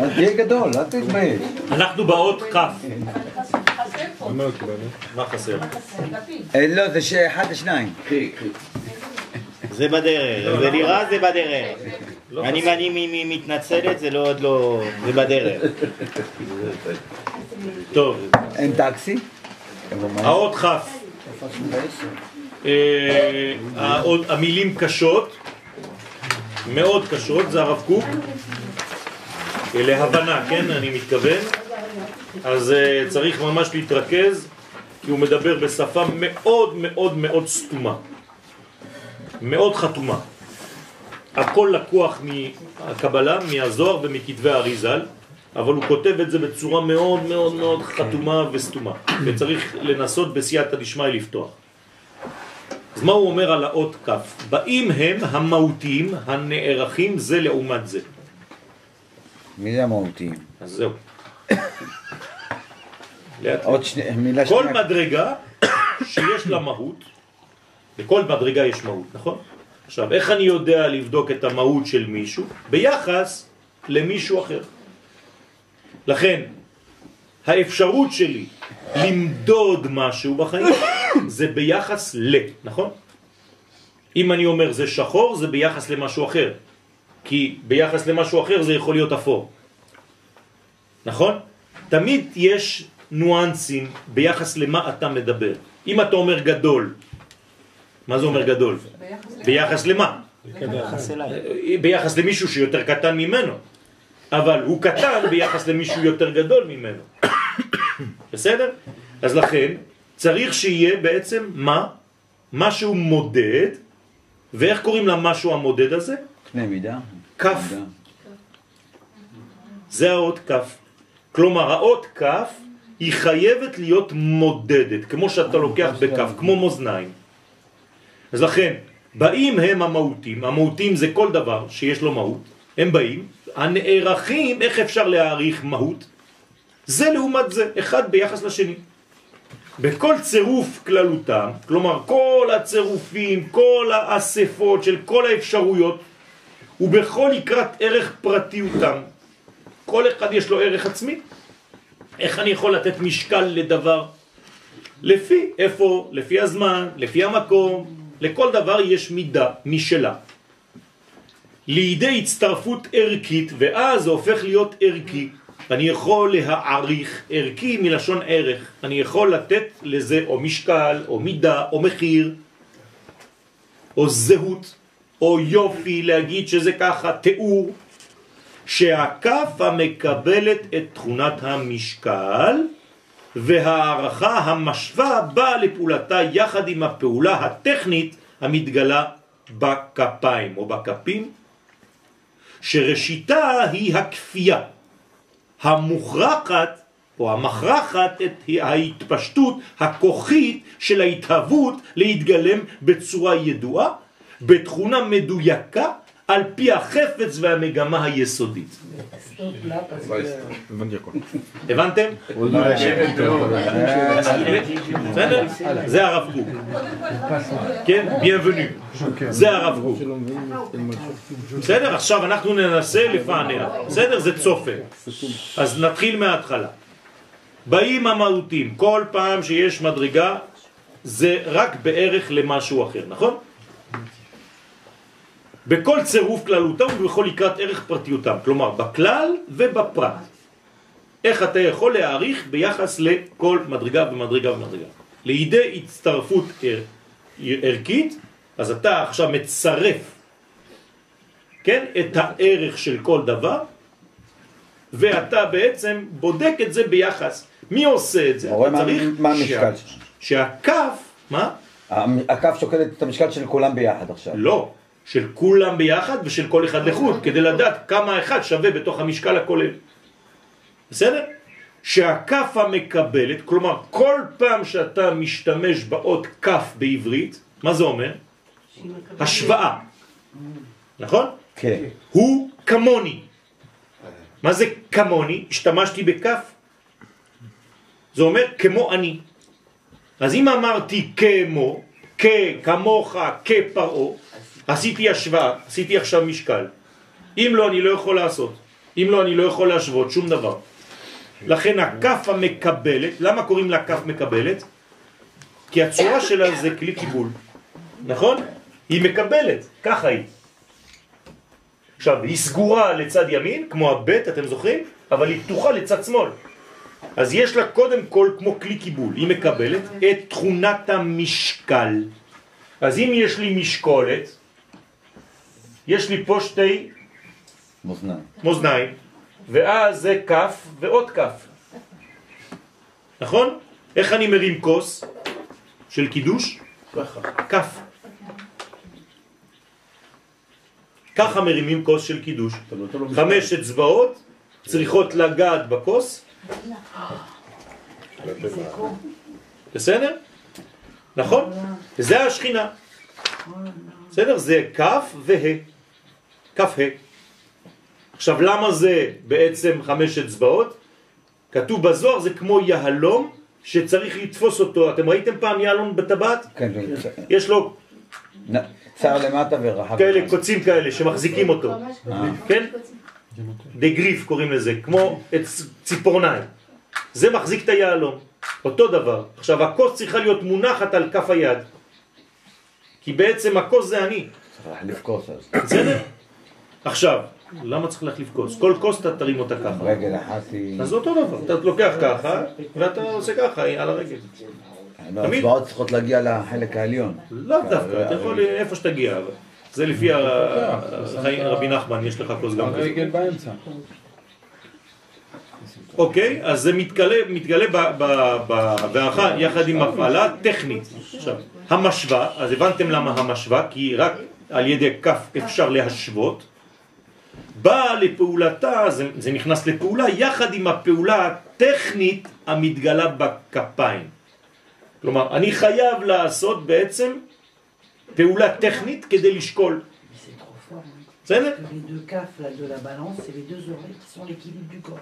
אל תהיה גדול, אל תתבייש. אנחנו באות כ'. מה חסר? אה, לא, זה שאחד לשניים. זה בדרך, זה נראה זה בדרך. אני ואני מ- מ- מתנצלת, זה לא עוד לא... זה בדרך. טוב, אין טקסי? האות כ'. אה, המילים קשות, מאוד קשות, זה הרב קוק. להבנה, כן, אני מתכוון. אז אה, צריך ממש להתרכז, כי הוא מדבר בשפה מאוד מאוד מאוד סתומה. מאוד חתומה. הכל לקוח מהקבלה, מהזוהר ומכתבי האריזל, אבל הוא כותב את זה בצורה מאוד מאוד מאוד חתומה וסתומה, וצריך לנסות בסייעתא דשמיא לפתוח. מה הוא אומר על האות כ'? באים הם המהותיים הנערכים זה לעומת זה. מי זה המהותיים? אז זהו. עוד שני- מילה כל שנייה. מדרגה שיש לה מהות, לכל מדרגה יש מהות, נכון? עכשיו, איך אני יודע לבדוק את המהות של מישהו? ביחס למישהו אחר. לכן, האפשרות שלי למדוד משהו בחיים זה ביחס ל, נכון? אם אני אומר זה שחור, זה ביחס למשהו אחר. כי ביחס למשהו אחר זה יכול להיות אפור. נכון? תמיד יש ניואנסים ביחס למה אתה מדבר. אם אתה אומר גדול, מה זה אומר גדול? ביחס למה? ביחס למישהו שיותר קטן ממנו. אבל הוא קטן ביחס למישהו יותר גדול ממנו. בסדר? אז לכן צריך שיהיה בעצם מה? משהו מודד, ואיך קוראים למשהו המודד הזה? קנה מידה. כף. מידה. זה האות כף. כלומר, האות כף היא חייבת להיות מודדת, כמו שאתה לוקח בכף, כמו מאזניים. אז לכן, באים הם המהותים, המהותים זה כל דבר שיש לו מהות, הם באים, הנערכים, איך אפשר להעריך מהות? זה לעומת זה, אחד ביחס לשני. בכל צירוף כללותם, כלומר כל הצירופים, כל האספות של כל האפשרויות, ובכל לקראת ערך פרטיותם. כל אחד יש לו ערך עצמי. איך אני יכול לתת משקל לדבר? לפי איפה, לפי הזמן, לפי המקום, לכל דבר יש מידה משלה. לידי הצטרפות ערכית, ואז זה הופך להיות ערכי. אני יכול להעריך ערכי מלשון ערך. אני יכול לתת לזה או משקל, או מידה, או מחיר, או זהות, או יופי, להגיד שזה ככה, תיאור, שהכף המקבלת את תכונת המשקל והערכה המשווה באה לפעולתה יחד עם הפעולה הטכנית המתגלה בכפיים או בכפים, שראשיתה היא הכפייה המוכרחת או המכרחת את ההתפשטות הכוחית של ההתהוות להתגלם בצורה ידועה, בתכונה מדויקה, על פי החפץ והמגמה היסודית. הבנתם? בסדר? זה הרב קוק. כן? bienvenue. זה הרב קוק. בסדר? עכשיו אנחנו ננסה לפענח. בסדר? זה צופה. אז נתחיל מההתחלה. באים המהותים, כל פעם שיש מדרגה זה רק בערך למשהו אחר, נכון? בכל צירוף כללותם ובכל לקראת ערך פרטיותם, כלומר בכלל ובפרט. איך אתה יכול להעריך ביחס לכל מדרגה ומדרגה ומדרגה. לידי הצטרפות ער, ערכית, אז אתה עכשיו מצרף, כן, את הערך של כל דבר, ואתה בעצם בודק את זה ביחס. מי עושה את זה? אתה צריך מה המשקל? שה- שהכף, מה? הכף שוקלת את המשקל של כולם ביחד עכשיו. לא, של כולם ביחד ושל כל אחד לחוד, כדי לדעת כמה אחד שווה בתוך המשקל הכולל. בסדר? שהכף המקבלת, כלומר כל פעם שאתה משתמש באות כף בעברית, מה זה אומר? השוואה, נכון? כן. הוא כמוני. מה זה כמוני? השתמשתי בכף? זה אומר כמו אני. אז אם אמרתי כמו, כ, כמוך, כפרעה, עשיתי השוואה, עשיתי עכשיו משקל. אם לא, אני לא יכול לעשות. אם לא, אני לא יכול להשוות שום דבר. לכן הכף המקבלת, למה קוראים לה כף מקבלת? כי הצורה שלה זה כלי קיבול, נכון? היא מקבלת, ככה היא. עכשיו, היא סגורה לצד ימין, כמו הבית, אתם זוכרים? אבל היא פתוחה לצד שמאל. אז יש לה קודם כל כמו כלי קיבול, היא מקבלת את תכונת המשקל. אז אם יש לי משקולת, יש לי פה שתי מאזניים. מאזניים, ואז זה כף ועוד כף. נכון? איך אני מרים כוס של קידוש? ככה, כף. ככה מרימים כוס של קידוש. חמש אצבעות צריכות לגעת בכוס. בסדר? נכון? זה השכינה. בסדר? זה כף וה'. כף ה'. עכשיו למה זה בעצם חמש אצבעות? כתוב בזוהר זה כמו יהלום שצריך לתפוס אותו. אתם ראיתם פעם יהלום בטבעת? כן, יש לו צר למטה ורחב. כאלה. קוצים כאלה שמחזיקים אותו. כן? דגריף קוראים לזה, כמו ציפורניים. זה מחזיק את היהלום, אותו דבר. עכשיו הכוס צריכה להיות מונחת על כף היד, כי בעצם הכוס זה אני, צריך להחליף כוס אז. בסדר? עכשיו, למה צריך להחליף כוס? כל כוס אתה תרים אותה ככה. רגל אחת היא... אז אותו דבר, אתה לוקח ככה, ואתה עושה ככה על הרגל. לא, האצבעות צריכות להגיע לחלק העליון. לאו דווקא, אתה יכול איפה שתגיע. זה לפי רבי נחמן, יש לך כוס גם כזה. הרגל באמצע. אוקיי, אז זה מתגלה, בהערכה יחד עם הפעלה טכנית. עכשיו, המשווה, אז הבנתם למה המשווה? כי רק על ידי כף אפשר להשוות. באה לפעולתה, זה, זה נכנס לפעולה, יחד עם הפעולה הטכנית המתגלה בכפיים. כלומר, אני חייב לעשות בעצם פעולה טכנית כדי לשקול. בסדר?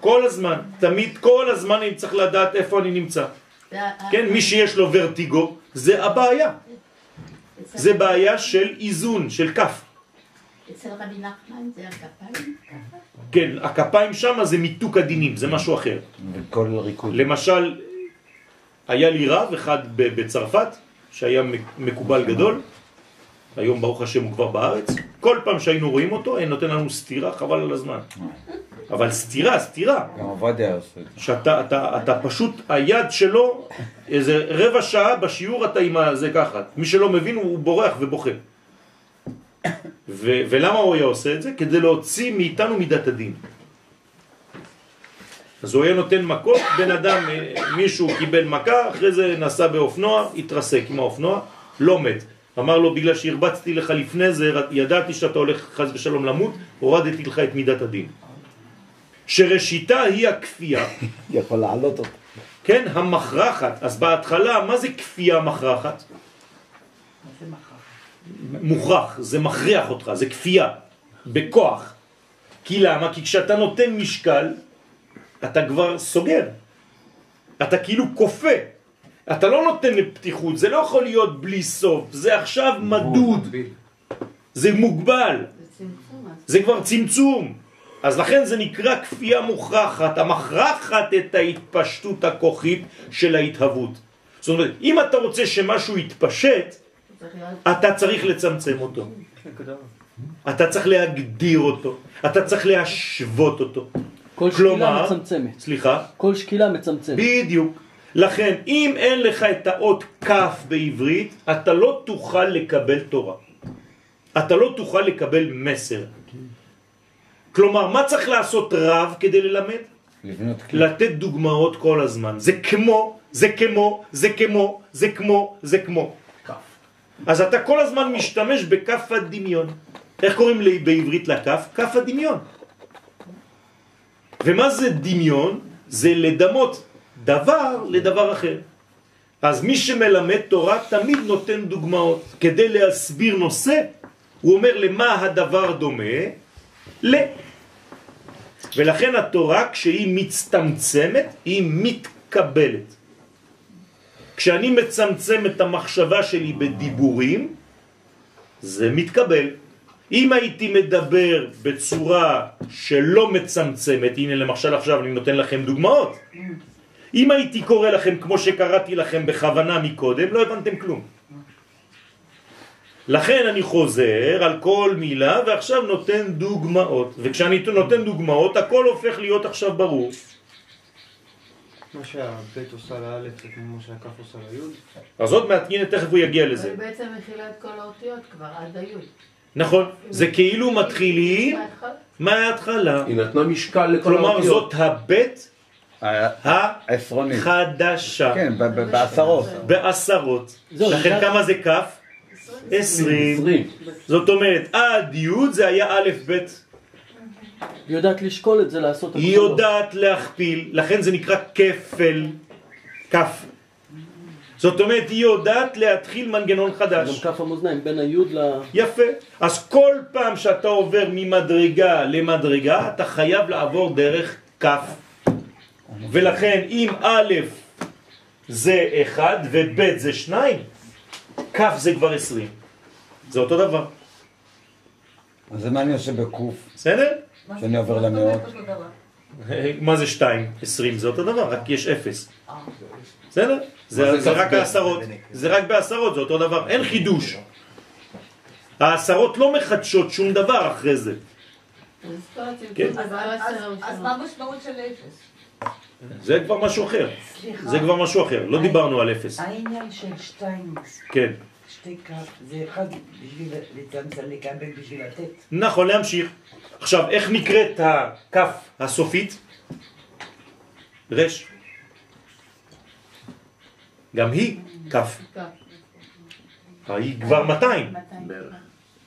כל הזמן, תמיד, כל הזמן אני צריך לדעת איפה אני נמצא. כן, מי שיש לו ורטיגו, זה הבעיה. זה בעיה של איזון, של כף. אצל רבי נחמן זה הכפיים? כן, הכפיים שם זה מיתוק הדינים, זה משהו אחר. וכל ריקוד. למשל, היה לי רב אחד ב- בצרפת, שהיה מק- מקובל גדול, היום ברוך השם הוא כבר בארץ, כל פעם שהיינו רואים אותו, היה נותן לנו סתירה, חבל על הזמן. אבל סתירה, סתירה. גם עובדיה עושה את זה. שאתה אתה, אתה פשוט, היד שלו, איזה רבע שעה בשיעור אתה עם זה ככה. מי שלא מבין הוא בורח ובוכה. ו, ולמה הוא היה עושה את זה? כדי להוציא מאיתנו מידת הדין. אז הוא היה נותן מכות, בן אדם, אה, מישהו קיבל מכה, אחרי זה נסע באופנוע, התרסק עם האופנוע, לא מת. אמר לו, בגלל שהרבצתי לך לפני זה, ידעתי שאתה הולך חס ושלום למות, הורדתי לך את מידת הדין. שראשיתה היא הכפייה, יכול לעלות אותו. כן, המכרחת. אז בהתחלה, מה זה כפייה מכרחת? מוכרח, זה מכריח אותך, זה כפייה, בכוח. כי למה? כי כשאתה נותן משקל, אתה כבר סוגר. אתה כאילו כופה. אתה לא נותן לפתיחות, זה לא יכול להיות בלי סוף, זה עכשיו מדוד, זה מוגבל, זה כבר צמצום. אז לכן זה נקרא כפייה מוכרחת, המכרחת את ההתפשטות הכוחית של ההתהוות. זאת אומרת, אם אתה רוצה שמשהו יתפשט, אתה צריך לצמצם אותו. אתה צריך להגדיר אותו, אתה צריך להשוות אותו. כל כלומר- שקילה מצמצמת. סליחה? כל שקילה מצמצמת. בדיוק. לכן, אם אין לך את האות כף בעברית, אתה לא תוכל לקבל תורה. אתה לא תוכל לקבל מסר. כלומר, מה צריך לעשות רב כדי ללמד? לתת דוגמאות כל הזמן. זה כמו, זה כמו, זה כמו, זה כמו, זה כמו. אז אתה כל הזמן משתמש בכף הדמיון. איך קוראים לי בעברית לכף? כף הדמיון. ומה זה דמיון? זה לדמות דבר לדבר אחר. אז מי שמלמד תורה תמיד נותן דוגמאות. כדי להסביר נושא, הוא אומר למה הדבר דומה? ל... ולכן התורה כשהיא מצטמצמת, היא מתקבלת. כשאני מצמצם את המחשבה שלי בדיבורים, זה מתקבל. אם הייתי מדבר בצורה שלא מצמצמת, הנה למשל עכשיו אני נותן לכם דוגמאות, אם הייתי קורא לכם כמו שקראתי לכם בכוונה מקודם, לא הבנתם כלום. לכן אני חוזר על כל מילה ועכשיו נותן דוגמאות, וכשאני נותן דוגמאות הכל הופך להיות עכשיו ברור. מה שהבית עושה לאלף זה כמו שהכף עושה ליוד. אז עוד מעט, הנה תכף הוא יגיע לזה. היא בעצם מכילה את כל האותיות כבר, עד היוד. נכון, זה כאילו מתחילים מההתחלה. היא נתנה משקל לכל כלומר האותיות. זאת הבית. החדשה. כן, בעשרות. בעשרות. לכן כמה זה כף? עשרים. עשרים. זאת אומרת, עד י' זה היה א' ב'. היא יודעת לשקול את זה, לעשות היא. יודעת להכפיל, לכן זה נקרא כפל, כף. זאת אומרת, היא יודעת להתחיל מנגנון גם חדש. כף המאזניים, בין היוד ל... יפה. אז כל פעם שאתה עובר ממדרגה למדרגה, אתה חייב לעבור דרך כף. ולכן אם א' זה אחד וב' זה שניים, כף זה כבר עשרים. זה אותו דבר. אז זה מה אני עושה בקוף, בסדר? שאני עובר למאות. מה זה שתיים? עשרים זה אותו דבר, רק יש אפס. בסדר? זה, רק כ"ב? העשרות. זה רק בעשרות, זה אותו דבר. אין חידוש. העשרות לא מחדשות שום דבר אחרי זה. כן. אז מה המשמעות של אפס? זה כבר משהו אחר. סליחה. זה כבר משהו אחר. לא דיברנו על אפס. העניין של שתיים, כן. שתי כף, זה אחד בשביל לצמצם, לקבל בשביל לתת. נכון, להמשיך. עכשיו, איך נקראת הכף הסופית? רש. גם היא כף. היא כבר 200.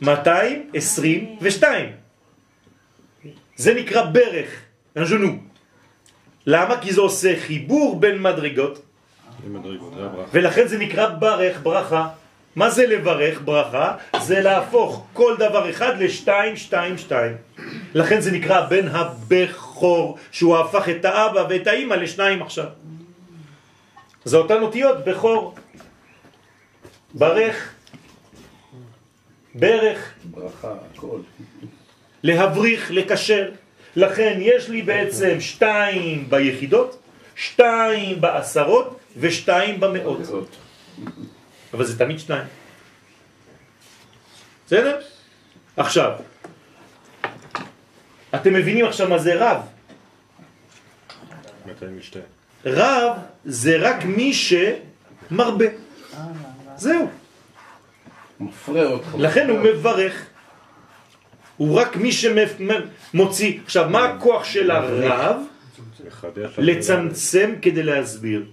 222. זה נקרא ברך, אנז'נו. למה? כי זה עושה חיבור בין מדרגות, ולכן זה נקרא ברך, ברכה. מה זה לברך ברכה? זה להפוך כל דבר אחד לשתיים, שתיים, שתיים. לכן זה נקרא בן הבכור, שהוא הפך את האבא ואת האימא לשניים עכשיו. זה אותן אותיות, בכור. ברך, ברך, ברכה, הכל. להבריך, לקשר. לכן יש לי בעצם שתיים ביחידות, שתיים בעשרות ושתיים במאות. אבל זה תמיד שניים. בסדר? עכשיו, אתם מבינים עכשיו מה זה רב? רב זה רק מי שמרבה. זהו. מפרה אותך. לכן הוא מברך. הוא רק מי שמוציא. עכשיו, מה הכוח של הרב? לצמצם כדי להסביר.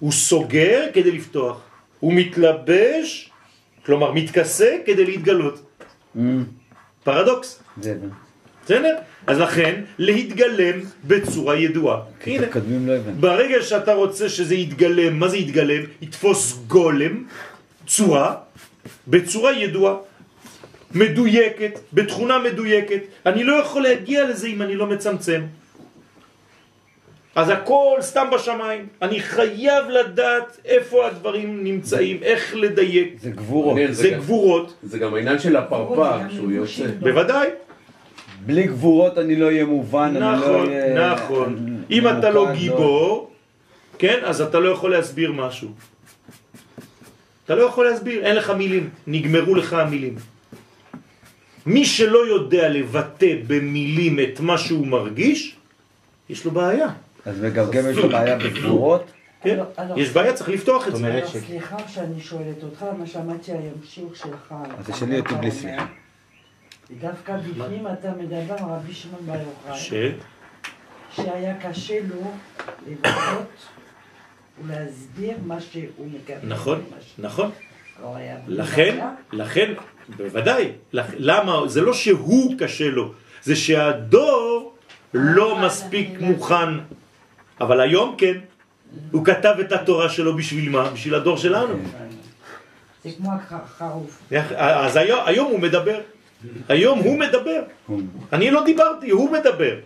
הוא סוגר כדי לפתוח. הוא מתלבש, כלומר מתכסה כדי להתגלות. פרדוקס. זה, בסדר? אז לכן, להתגלם בצורה ידועה. הנה, לא. ברגע שאתה רוצה שזה יתגלם, מה זה יתגלם? יתפוס גולם, צורה, בצורה ידועה, מדויקת, בתכונה מדויקת. אני לא יכול להגיע לזה אם אני לא מצמצם. אז הכל סתם בשמיים. אני חייב לדעת איפה הדברים נמצאים, איך לדייק. זה גבורות. זה גם- גבורות, זה גם העניין של הפרפר, שהוא יוצא. בוודאי. בלי גבורות אני לא אהיה מובן, אני לא נכון, אהיה... נכון. אם אתה לא גיבור, כן, אז אתה לא יכול להסביר משהו. אתה לא יכול להסביר, אין לך מילים, נגמרו לך המילים. מי שלא יודע לבטא במילים את מה שהוא מרגיש, יש לו בעיה. אז מגמגם יש בעיה בגבורות? כן? אלו- אלו- יש בעיה, צריך לפתוח את זאת זה. אומרת אז ש- סליחה שאני שואלת אותך, מה שמעתי היום שיעור שלך. אז תשאלי אותי בלי סליחה. דווקא בפנים אתה מדבר רבי שמעון בר יוחאי, ש... שהיה קשה לו לבטאות ולהסביר מה שהוא מקבל. נכון, נכון. לא לכן. לכן, בוודאי. לכ- למה? זה לא שהוא קשה לו, זה שהדור לא מספיק מוכן. אבל היום כן. הוא כתב את התורה שלו בשביל מה? בשביל הדור שלנו. זה כמו החרוף. אז היום, היום הוא מדבר. היום הוא מדבר. אני לא דיברתי, הוא מדבר.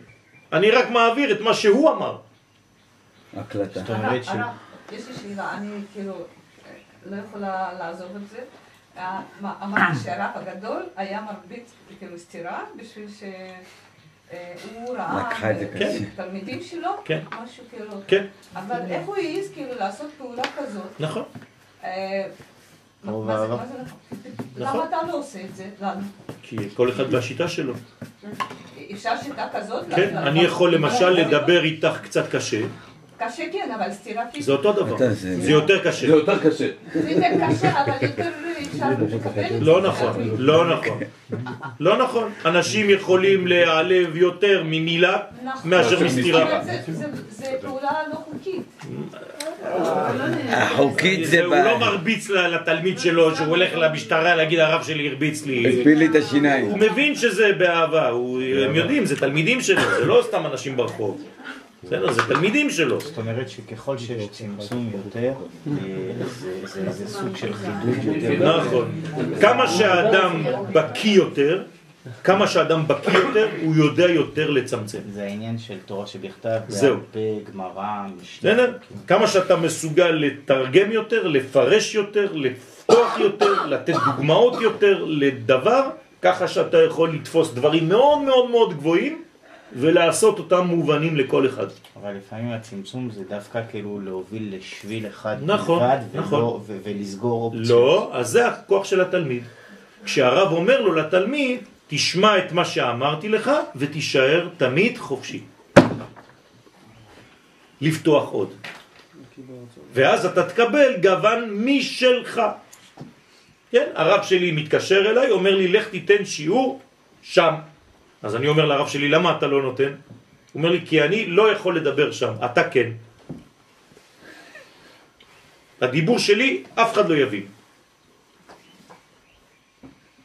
אני רק מעביר את מה שהוא אמר. הקלטה. זאת אומרת ש... יש לי שאלה, אני כאילו לא יכולה לעזוב את זה. אה, אמרתי שהרב הגדול היה מרביץ כאילו סטירה בשביל ראה לקחה את זה קשה. תלמידים שלו, כן. משהו כאילו, כן, אבל איך הוא העז כאילו לעשות פעולה כזאת? נכון. אה, הוא נכון? נכון. למה אתה לא עושה את זה? לנו? כי כל אחד והשיטה שלו. אפשר שיטה כזאת? כן, אני יכול למשל לדבר איתך קצת קשה, קשה כן, אבל סטירה פיזית זה אותו דבר. זה- יותר קשה. זה יותר קשה. זה יותר קשה, אבל יותר אפשר לקבל את זה. לא נכון, לא נכון. לא נכון. אנשים יכולים להיעלב יותר ממילה נכון. מאשר מסתירה. זה- פעולה לא חוקית. החוקית זה הוא לא מרביץ לתלמיד שלו שהוא הולך למשטרה להגיד הרב שלי הרביץ לי. הפיל לי את השיניים. הוא מבין שזה באהבה, הם יודעים, זה תלמידים שלו, זה לא סתם אנשים ברחוב. בסדר, זה תלמידים שלו. זאת אומרת שככל שיש צמצום יותר, אה, זה- סוג של חידוד יותר. נכון. כמה שהאדם בקיא יותר, כמה שהאדם בקיא יותר, הוא יודע יותר לצמצם. זה העניין של תורה שבכתב, זהו. גמרא, משנה. כמה שאתה מסוגל לתרגם יותר, לפרש יותר, לפתוח יותר, לתת דוגמאות יותר לדבר, ככה שאתה יכול לתפוס דברים מאוד מאוד מאוד גבוהים ולעשות אותם מובנים לכל אחד. אבל לפעמים הצמצום זה דווקא כאילו להוביל לשביל אחד נכון, בלבד, נכון. ולא- ו- ולסגור אופציות. לא, אז זה הכוח של התלמיד. כשהרב אומר לו לתלמיד, תשמע את מה שאמרתי לך ותישאר תמיד חופשי. לפתוח עוד. ואז אתה תקבל גוון משלך. כן, הרב שלי מתקשר אליי, אומר לי, לך תיתן שיעור שם. אז אני אומר לרב שלי, למה אתה לא נותן? הוא אומר לי, כי אני לא יכול לדבר שם, אתה כן. הדיבור שלי, אף אחד לא יבין.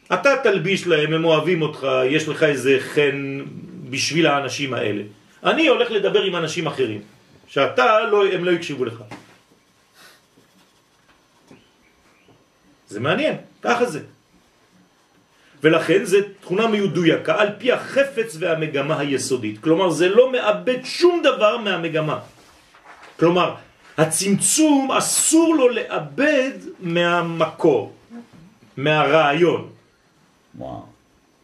אתה תלביש להם, הם אוהבים אותך, יש לך איזה חן בשביל האנשים האלה. אני הולך לדבר עם אנשים אחרים, שאתה, לא, הם לא יקשיבו לך. זה מעניין, ככה זה. ולכן זה תכונה מדויקה על פי החפץ והמגמה היסודית. כלומר, זה לא מאבד שום דבר מהמגמה. כלומר, הצמצום אסור לו לאבד מהמקור, מהרעיון. וואו.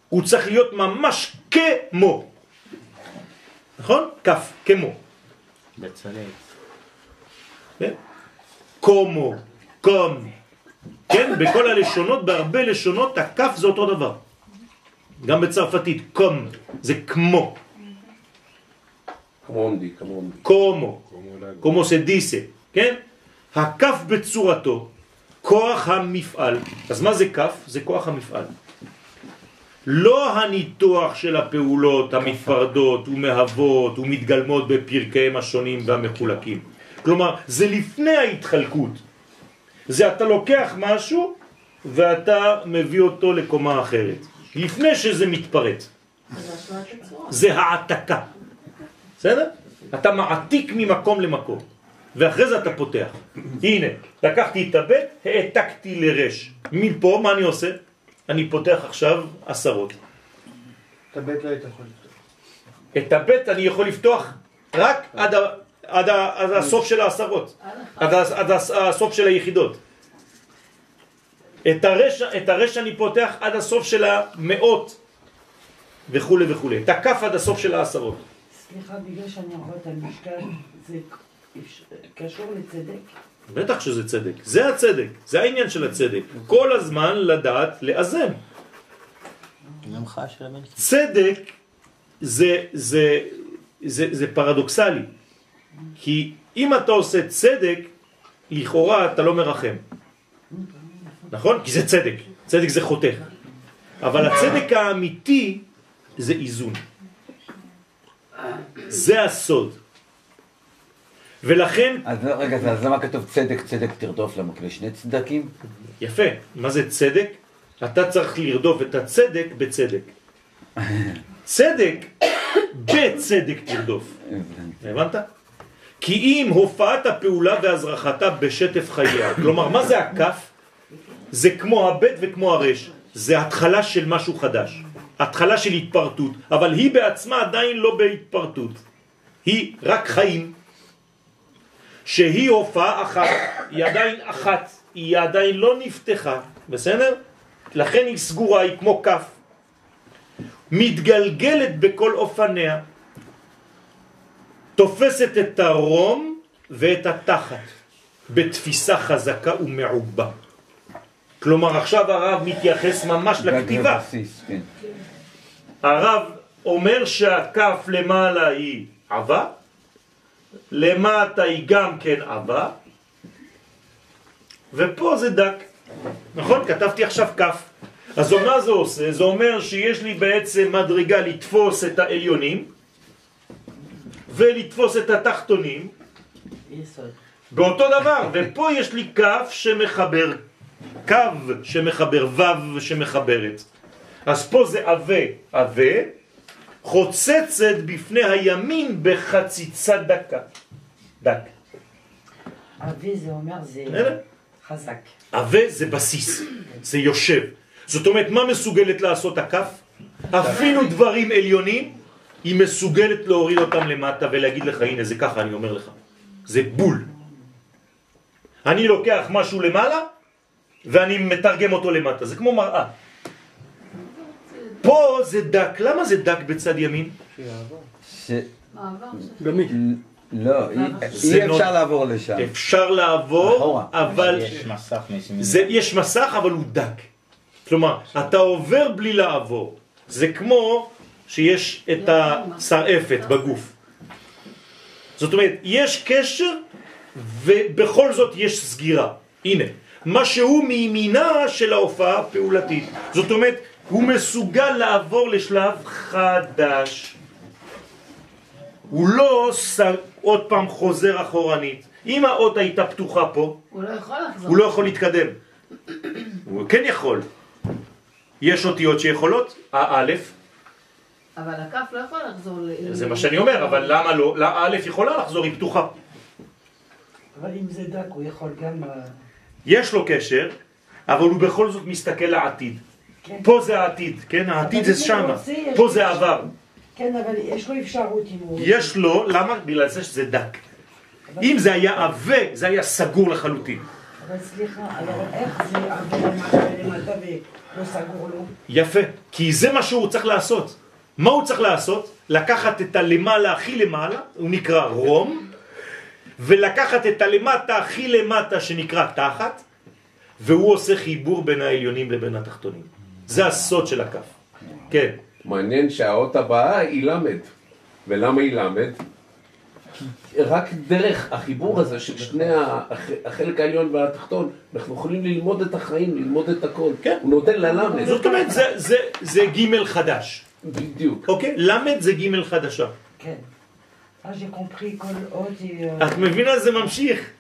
הוא צריך להיות ממש כמו. נכון? כף, כמו. בצלאל. כן? קומו, קום. כן? בכל הלשונות, בהרבה לשונות, הכף זה אותו דבר. גם בצרפתית, קום, זה כמו. קמונדי, קמונדי. קומו, קומו זה דיסה, כן? הכף בצורתו, כוח המפעל. אז מה זה כף? זה כוח המפעל. לא הניתוח של הפעולות המתפרדות ומהוות ומתגלמות בפרקיהם השונים והמחולקים. כלומר, זה לפני ההתחלקות. זה אתה לוקח משהו ואתה מביא אותו לקומה אחרת. לפני שזה מתפרט. זה העתקה. בסדר? אתה מעתיק ממקום למקום, ואחרי זה אתה פותח. הנה, לקחתי את הבית, העתקתי לרש. מפה, מה אני עושה? אני פותח עכשיו עשרות. את הבית לא היית יכול לפתוח. את הבית אני יכול לפתוח רק עד, עד, ה, עד הסוף של העשרות, עד, ה, עד הסוף של היחידות. את הרש, את הרש אני פותח עד הסוף של המאות וכו' וכו'. את הכף עד הסוף של העשרות. סליחה, בגלל שאני רואה את המשקל, זה קשור לצדק? בטח שזה צדק. זה הצדק, זה העניין של הצדק. כל הזמן לדעת לאזן. צדק זה, זה, זה, זה פרדוקסלי. כי אם אתה עושה צדק, לכאורה אתה לא מרחם. נכון? כי זה צדק. צדק זה חותך. אבל הצדק האמיתי זה איזון. זה הסוד. ולכן, אז רגע, אז למה כתוב צדק צדק תרדוף למה? כאילו שני צדקים? יפה, מה זה צדק? אתה צריך לרדוף את הצדק בצדק. צדק בצדק תרדוף. הבנת? כי אם הופעת הפעולה והזרחתה בשטף חייה, כלומר, מה זה הכף? זה כמו הבית וכמו הרש, זה התחלה של משהו חדש, התחלה של התפרטות, אבל היא בעצמה עדיין לא בהתפרטות, היא רק חיים, שהיא הופעה אחת, היא עדיין אחת, היא עדיין לא נפתחה, בסדר? לכן היא סגורה, היא כמו כף. מתגלגלת בכל אופניה, תופסת את הרום ואת התחת בתפיסה חזקה ומעובה. כלומר עכשיו הרב מתייחס ממש לכתיבה. כן. הרב אומר שהכף למעלה היא עבה, למטה היא גם כן עבה, ופה זה דק. נכון? כתבתי עכשיו כף. אז מה זה עושה? זה אומר שיש לי בעצם מדרגה לתפוס את העליונים ולתפוס את התחתונים. באותו דבר, ופה יש לי כף שמחבר, קו שמחבר, וו שמחברת. אז פה זה עבה, עבה, חוצצת בפני הימין בחציצה דקה. דק. אבי זה אומר זה? חזק. עבה זה בסיס, זה יושב. זאת אומרת, מה מסוגלת לעשות הכף? אפילו דברים עליונים, היא מסוגלת להוריד אותם למטה ולהגיד לך, הנה זה ככה, אני אומר לך. זה בול. אני לוקח משהו למעלה, ואני מתרגם אותו למטה. זה כמו מראה. פה זה דק. למה זה דק בצד ימין? ש... מעבר של... גמי. לא, אי- אפשר לעבור לשם. אפשר לעבור. אבל יש מסך יש מסך אבל הוא דק. כלומר, אתה עובר בלי לעבור. זה כמו שיש את השרעפת בגוף. זאת אומרת, יש קשר ובכל זאת יש סגירה. הנה, משהו מימינה של ההופעה הפעולתית. זאת אומרת, הוא מסוגל לעבור לשלב חדש. הוא לא ס... עוד פעם חוזר אחורנית. אם האות הייתה פתוחה פה, הוא לא יכול לחזור. הוא לא יכול להתקדם. הוא כן יכול. יש אותיות שיכולות, האלף, אבל הכף לא יכול לחזור ל... זה מה שאני אומר, אבל למה לא? לא, האלף יכולה לחזור, היא פתוחה. אבל אם זה דק הוא יכול גם... אה, יש לו קשר, אבל הוא בכל זאת מסתכל לעתיד. כן. פה זה העתיד, כן? העתיד זה שמה, פה זה. העבר. כן, אבל יש לו אפשרות אם הוא... יש לו, למה? בגלל זה שזה דק. אם זה היה עבה, זה היה סגור לחלוטין. אבל סליחה, אבל איך זה עבר למטה ולא סגור לו? יפה, כי זה מה שהוא צריך לעשות. מה הוא צריך לעשות? לקחת את הלמעלה הכי למעלה, הוא נקרא רום, ולקחת את הלמטה הכי למטה שנקרא תחת, והוא עושה חיבור בין העליונים לבין התחתונים. זה הסוד של הכף. כן. מעניין שהאות הבאה היא למד. ולמה היא למד? רק דרך החיבור הזה של שני הח- החלק העליון והתחתון, אנחנו יכולים ללמוד את החיים, ללמוד את הכל. כן. הוא נותן ללמד. זאת אומרת, זה, זה, זה ג' חדש, בדיוק. אוקיי? למד זה ג' חדשה. כן. אה. אה, את מבינה? זה ממשיך.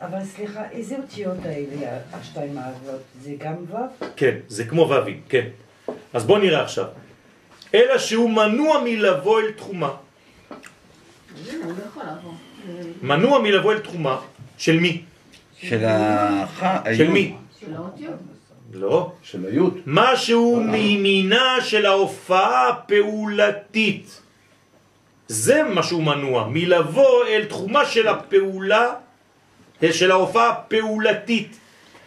אבל סליחה, איזה אותיות האלה, השתיים האבות? זה גם ו'? כן, זה כמו ו"ים, כן. אז בוא נראה עכשיו. אלא שהוא מנוע מלבוא אל תחומה. לא מנוע מלבוא אל תחומה. של מי? של הח... של מי? של האותיות. לא. של היוד. משהו מימינה של ההופעה הפעולתית. זה מה שהוא מנוע, מלבוא אל תחומה של הפעולה, של ההופעה הפעולתית.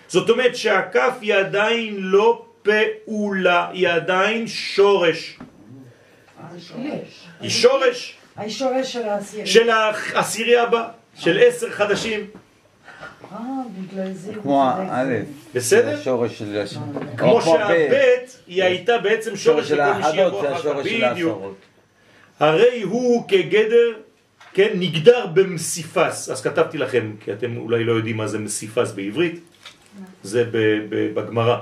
זאת אומרת שהכף היא עדיין לא פעולה, היא עדיין שורש. השורש. היא שורש של העשירי. של העשירי הבא, של עשר חדשים. אה, בגלל זה הוא כמו צודק. האלף. בסדר? השורש של הש... כמו או הבית. שהבית היא הייתה בעצם שורש של כל מי שיבוא האחדות זה אחר כך. השורש של בדיוק. הרי הוא כגדר, כן, נגדר במסיפס. אז כתבתי לכם, כי אתם אולי לא יודעים מה זה מסיפס בעברית. זה ב- ב- בגמרא.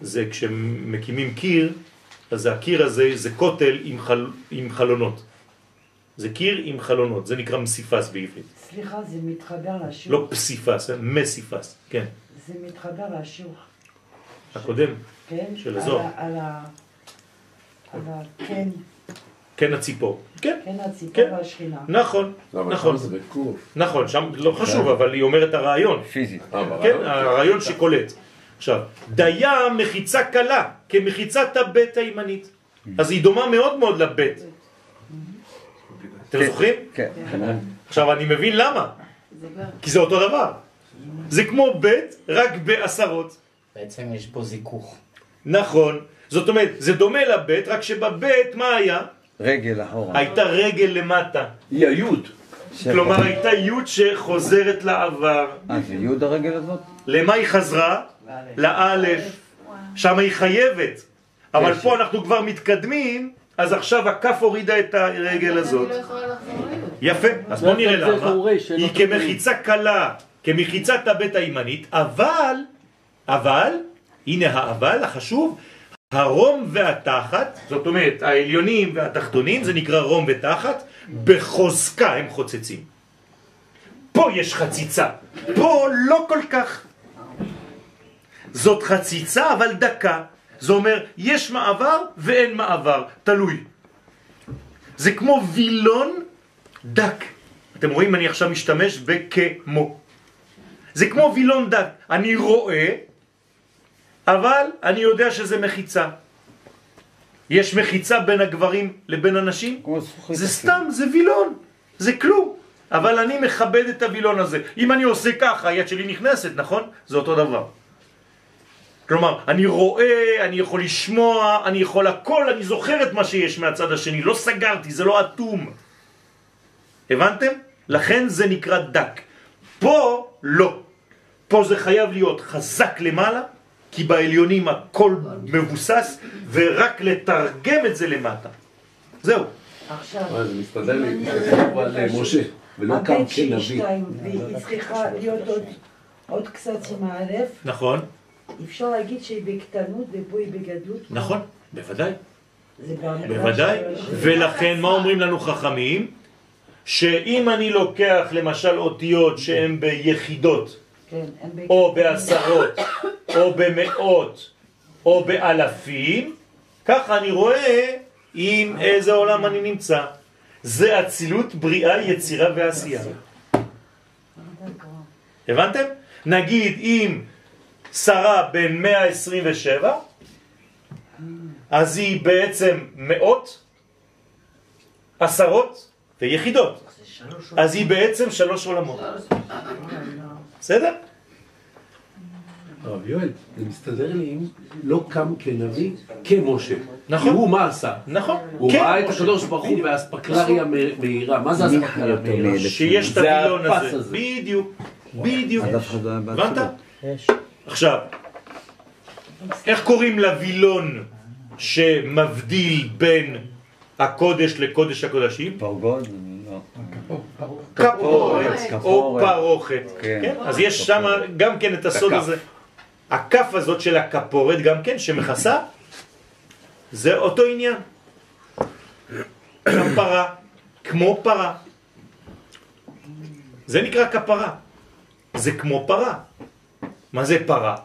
זה כשמקימים קיר, אז הקיר הזה זה כותל עם, חל... עם חלונות. זה קיר עם חלונות, זה נקרא מסיפס בעברית. סליחה, זה מתחבר לשיעור. לא פסיפס? מסיפס, כן. זה מתחבר לשיעור. הקודם, כן? של על הזוהר. על ה... על ה... כן, כן הציפור. כן, כן הציפור כן. והשכינה. נכון, לא, אבל נכון. שם זה בקוף. נכון, שם לא חשוב, אבל היא אומרת הרעיון. פיזית. כן, ברעיון? הרעיון שקולט. עכשיו, דיה מחיצה קלה, כמחיצת הבית הימנית. אז היא דומה מאוד מאוד לבית. אתם כן. זוכרים? כן. עכשיו, אני מבין למה. כי זה אותו דבר. זה כמו בית, רק בעשרות. בעצם יש פה זיכוך. נכון. זאת אומרת, זה דומה לבית, רק שבבית, מה היה? רגל אחורה. הייתה רגל למטה. היא היוד. כלומר, הייתה י' שחוזרת לעבר. אה, זה י' הרגל הזאת? למה היא חזרה? לאלף. שם היא חייבת. אבל פה אנחנו כבר מתקדמים, אז עכשיו הכף הורידה את הרגל הזאת. לא. יפה, אז בוא נראה זה למה. היא. כמחיצה קלה, כמחיצת הבית הימנית, אבל, אבל, הנה האבל החשוב, הרום והתחת, זאת אומרת העליונים והתחתונים, זה נקרא רום ותחת, בחוזקה הם חוצצים. פה יש חציצה, פה לא כל כך. זאת חציצה אבל דקה. זה אומר, יש מעבר ואין מעבר, תלוי. זה כמו וילון דק. אתם רואים, אני עכשיו משתמש בכמו. זה כמו וילון דק. אני רואה, אבל אני יודע שזה מחיצה. יש מחיצה בין הגברים לבין הנשים? זה. סתם, זה וילון, זה כלום. אבל אני מכבד את הווילון הזה. אם אני עושה ככה, היד שלי נכנסת, נכון? זה אותו דבר. כלומר, אני רואה, אני יכול לשמוע, אני יכול הכל, אני זוכר את מה שיש מהצד השני, לא סגרתי, זה לא אטום. הבנתם? לכן זה נקרא דק. פה לא. פה זה חייב להיות חזק למעלה, כי בעליונים הכל מבוסס, ורק לתרגם את זה למטה. זהו. עכשיו, אה, זה מסתדר לי, אבל אה, משה, ולא קם הבן שלי כנביא. שתיים, והיא צריכה להיות עוד- עוד קצת עם האלף. נכון, אפשר להגיד שהיא בקטנות ופה היא בגדלות. נכון, בוודאי. בוודאי, ולכן מה אומרים לנו חכמים? שאם אני לוקח למשל אותיות שהן ביחידות, כן. או בעשרות, או במאות, או באלפים, ככה אני רואה עם איזה עולם אני נמצא. זה אצילות, בריאה, יצירה ועשייה. הבנתם? נגיד אם שרה בן 127, אז היא בעצם מאות, עשרות ויחידות. אז היא בעצם שלוש עולמות. בסדר? הרב יואל, זה מסתדר לי אם לא קם כנביא, כמשה. נכון. הוא מה עשה? נכון. הוא כן, ראה את. הקדוש ברוך הוא באספקלריה מהירה. מה זה אספקלריה מהירה? שיש את הפס הזה. בדיוק. בדיוק. לא הבנת? עכשיו, איך קוראים לווילון שמבדיל בין הקודש לקודש הקודשים? פרגוד? לא. כפורת או כפורת. פרוכת. כן. כן? אז יש שם גם כן את הסוד. הזה. הכף הזאת של הכפורת גם כן, שמכסה, זה אותו עניין. כפרה, כמו פרה. זה נקרא כפרה. זה כמו פרה. מה זה פרה?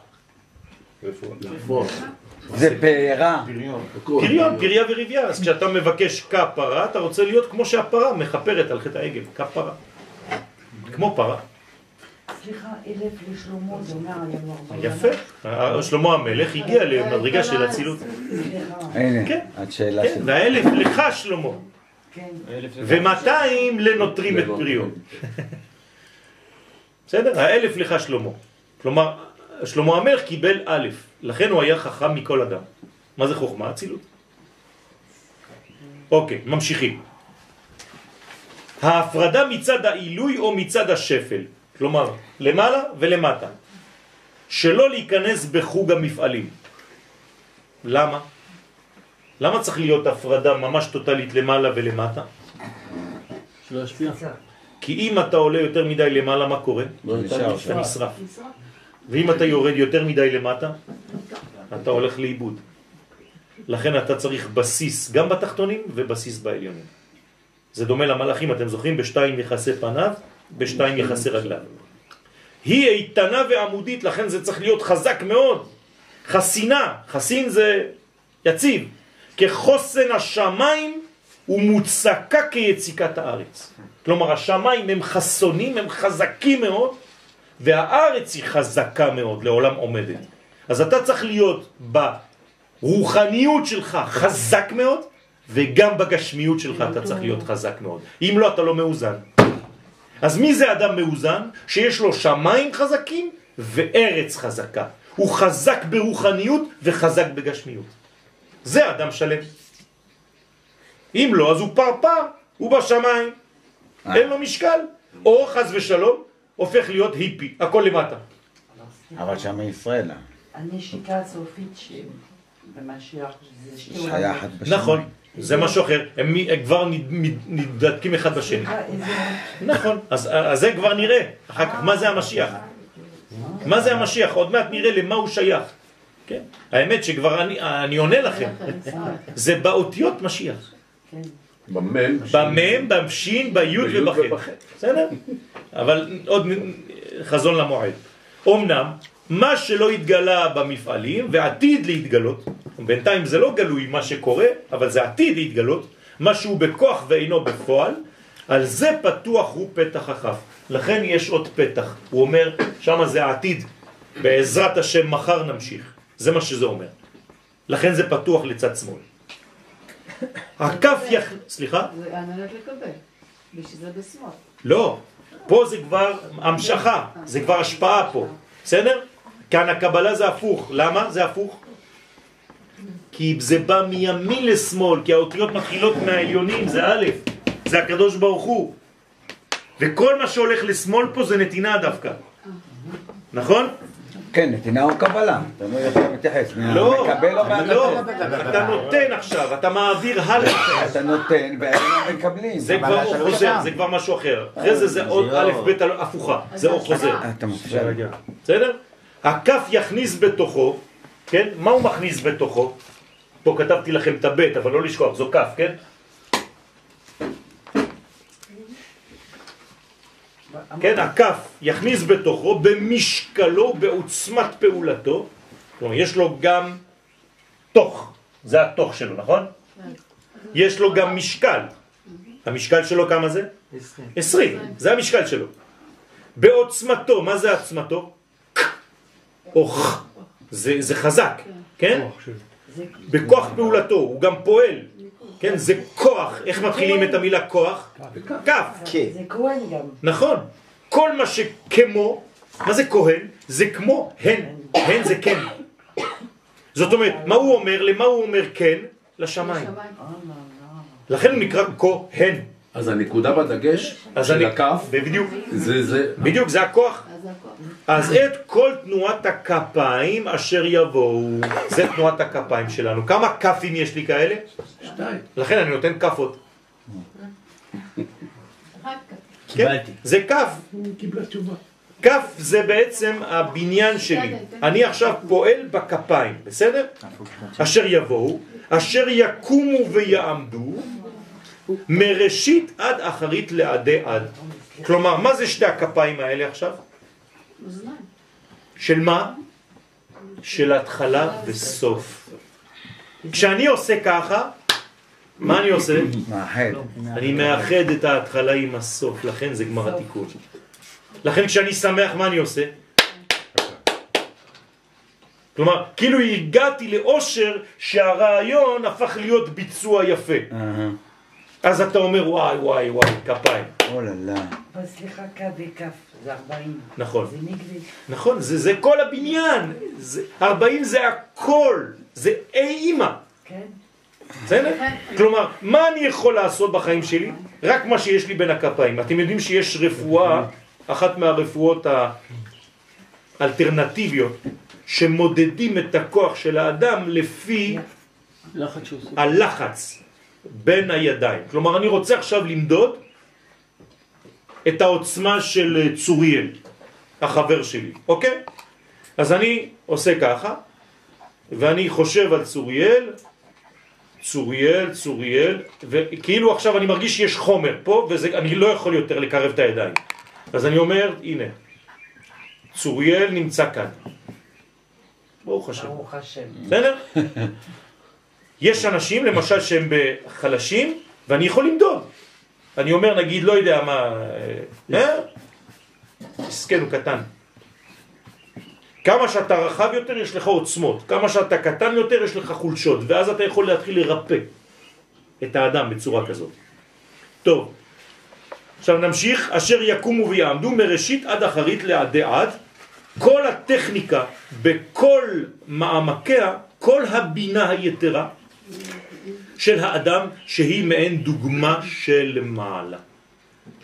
זה פארה. פריון, פריה וריביה. אז כשאתה מבקש כפרה, אתה רוצה להיות כמו שהפרה מכפרת על חטא העגל. כפרה. כמו פרה. סליחה, אלף לשלמה זה אומר ארבעים. יפה. שלמה המלך הגיע למדרגה של אצילות. הנה, כן. את שאלה כן, שלי. והאלף לך שלמה. כן. ומאתיים לנוטרים את פריון. בסדר? האלף לך שלמה. כלומר, שלמה המלך קיבל א', לכן הוא היה חכם מכל אדם. מה זה חוכמה? אצילות. אוקיי, ממשיכים. ההפרדה מצד העילוי או מצד השפל, כלומר, למעלה ולמטה. שלא להיכנס בחוג המפעלים. למה? למה צריך להיות הפרדה ממש טוטלית למעלה ולמטה? שלא ישפיע. כי אם אתה עולה יותר מדי למעלה, מה קורה? לא נשאר. אתה נשרף. ואם אתה יורד יותר מדי למטה, אתה הולך לאיבוד. לכן אתה צריך בסיס גם בתחתונים ובסיס בעליונים. זה דומה למלאכים, אתם זוכרים? בשתיים יחסי פניו, בשתיים יחסי רגליו. היא איתנה ועמודית, לכן זה צריך להיות חזק מאוד. חסינה, חסין זה יציב. כחוסן השמיים ומוצקה כיציקת הארץ. כלומר, השמיים הם חסונים, הם חזקים מאוד, והארץ היא חזקה מאוד, לעולם עומדת. אז אתה צריך להיות ברוחניות שלך חזק מאוד, וגם בגשמיות שלך אתה צריך להיות חזק מאוד. אם לא, אתה לא מאוזן. אז מי זה אדם מאוזן? שיש לו שמיים חזקים וארץ חזקה. הוא חזק ברוחניות וחזק בגשמיות. זה אדם שלם. אם לא, אז הוא פרפר, הוא בשמיים, אין לו משקל. או חז ושלום, הופך להיות היפי, הכל למטה. אבל שם ישראל, הנשיקה הסופית שבמשיח זה שתי עולמות. נכון, זה משהו אחר, הם כבר נד- נד- נדלקים אחד בשני. נכון, אז, אז זה כבר נראה, אחר כך מה זה המשיח? מה זה המשיח? עוד מעט נראה למה הוא שייך. כן? האמת שכבר אני, אני עונה לכם, זה באותיות משיח. במם. במם, בשין, ביוד ובחטא. ובחטא. בסדר? אבל עוד חזון למועד. אמנם, מה שלא התגלה במפעלים ועתיד להתגלות, בינתיים זה לא גלוי מה שקורה, אבל זה עתיד להתגלות, משהו בכוח ואינו בפועל, על זה פתוח הוא פתח הכף. לכן יש עוד פתח. הוא אומר, שמה זה העתיד, בעזרת השם מחר נמשיך. זה מה שזה אומר. לכן זה פתוח לצד שמאל. הכף יח... סליחה? זה על מנת לקבל. בשביל זה בשמאל. לא, פה זה כבר המשכה, זה כבר השפעה פה, בסדר? כאן הקבלה זה הפוך, למה זה הפוך? כי זה בא מימין לשמאל, כי האותיות מתחילות מהעליונים, זה א', זה הקדוש ברוך הוא. וכל מה שהולך לשמאל פה זה נתינה דווקא, נכון? כן, נתינה או קבלה. אתה לא יכול להתייחס. לא, לא. אתה נותן עכשיו, אתה מעביר הלאה. אתה נותן והם מקבלים. זה כבר חוזר, זה כבר משהו אחר. אחרי זה זה עוד א' ב' הפוכה, זה או חוזר. אתה מופשר. בסדר? הכף יכניס בתוכו, כן? מה הוא מכניס בתוכו? פה כתבתי לכם את הבית, אבל לא לשכוח, זו כף, כן? כן, הכף יכניס בתוכו במשקלו, בעוצמת פעולתו. כלומר, יש לו גם תוך, זה התוך שלו, נכון? יש לו גם משקל. המשקל שלו כמה זה? 20, זה המשקל שלו. בעוצמתו, מה זה עצמתו? אוך, זה, זה חזק, כן? בכוח פעולתו, הוא גם פועל, כן? זה כוח, איך מתחילים את המילה כוח? כף, זה כהן גם. נכון. כל מה שכמו, מה זה כהן? זה כמו הן, הן זה כן. זאת אומרת, מה הוא אומר? למה הוא אומר כן? לשמיים. לכן הוא נקרא כהן. אז הנקודה בדגש אז של אני, הכף, בדיוק, זה זה, בדיוק, זה הכוח. אז זה הכוח. אז את כל תנועת הכפיים אשר יבואו, זה תנועת הכפיים שלנו. כמה כפים יש לי כאלה? שתיים. לכן אני נותן כפות. כן? זה כף. קיבלה תשובה. כף זה בעצם הבניין שלי. אני עכשיו פועל בכפיים, בסדר? אשר יבואו, אשר יקומו ויעמדו, מראשית עד אחרית לעדי עד. כלומר, מה זה שתי הכפיים האלה עכשיו? של מה? של התחלה וסוף. כשאני עושה ככה, מה אני עושה? מאחד. אני מאחד את ההתחלה עם הסוף, לכן זה גמר התיקון. לכן כשאני שמח, מה אני עושה? כלומר, כאילו הגעתי לאושר שהרעיון הפך להיות ביצוע יפה. אז אתה אומר וואי וואי וואי, כפיים. אוללה. אבל סליחה, כף וכף, זה 40. נכון. זה נגדי. נכון, זה, זה כל הבניין. זה, 40 זה הכל. זה אי אימא. כן? בסדר? כלומר, מה אני יכול לעשות בחיים שלי? רק מה שיש לי בין הכפיים. אתם יודעים שיש רפואה, אחת מהרפואות האלטרנטיביות, שמודדים את הכוח של האדם לפי. הלחץ בין הידיים. כלומר, אני רוצה עכשיו למדוד את העוצמה של צוריאל, החבר שלי, אוקיי? אז אני עושה ככה, ואני חושב על צוריאל, צוריאל, צוריאל, וכאילו עכשיו אני מרגיש שיש חומר פה, ואני לא יכול יותר לקרב את הידיים. אז אני אומר, הנה, צוריאל נמצא כאן. ברוך השם. ברוך השם. בסדר? יש אנשים, למשל, שהם חלשים, ואני יכול למדוד. אני אומר, נגיד, לא יודע מה, אה, אה? מסכן, הוא קטן. כמה שאתה רחב יותר, יש לך עוצמות. כמה שאתה קטן יותר, יש לך חולשות. ואז אתה יכול להתחיל לרפא את האדם בצורה כזאת. טוב, עכשיו נמשיך, אשר יקומו ויעמדו מראשית עד אחרית לעדי עד, כל הטכניקה בכל מעמקיה, כל הבינה היתרה של האדם שהיא מעין דוגמה של מעלה.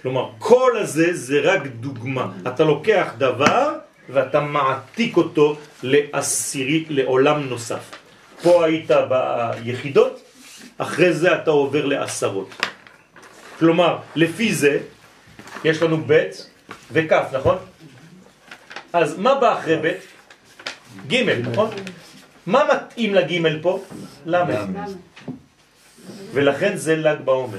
כלומר, כל הזה זה רק דוגמה. אתה לוקח דבר ואתה מעתיק אותו לעשירית, לעולם נוסף. פה היית ביחידות, אחרי זה אתה עובר לעשרות. כלומר, לפי זה, יש לנו ב' וכ', נכון? אז מה בא אחרי ב'? ג', נכון? מה מתאים לג' פה? ל'. ולכן זה ל"ג בעומר.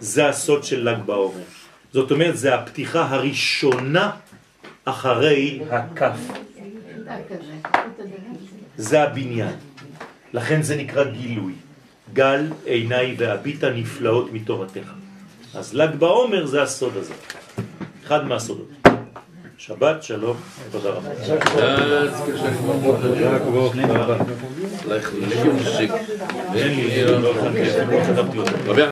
זה הסוד של ל"ג בעומר. זאת אומרת, זה הפתיחה הראשונה אחרי הכף. זה הבניין. לכן זה נקרא גילוי. גל עיניי והביט הנפלאות מתורתך. אז ל"ג בעומר זה הסוד הזה. אחד מהסודות. שבת שלום, תודה רבה. לך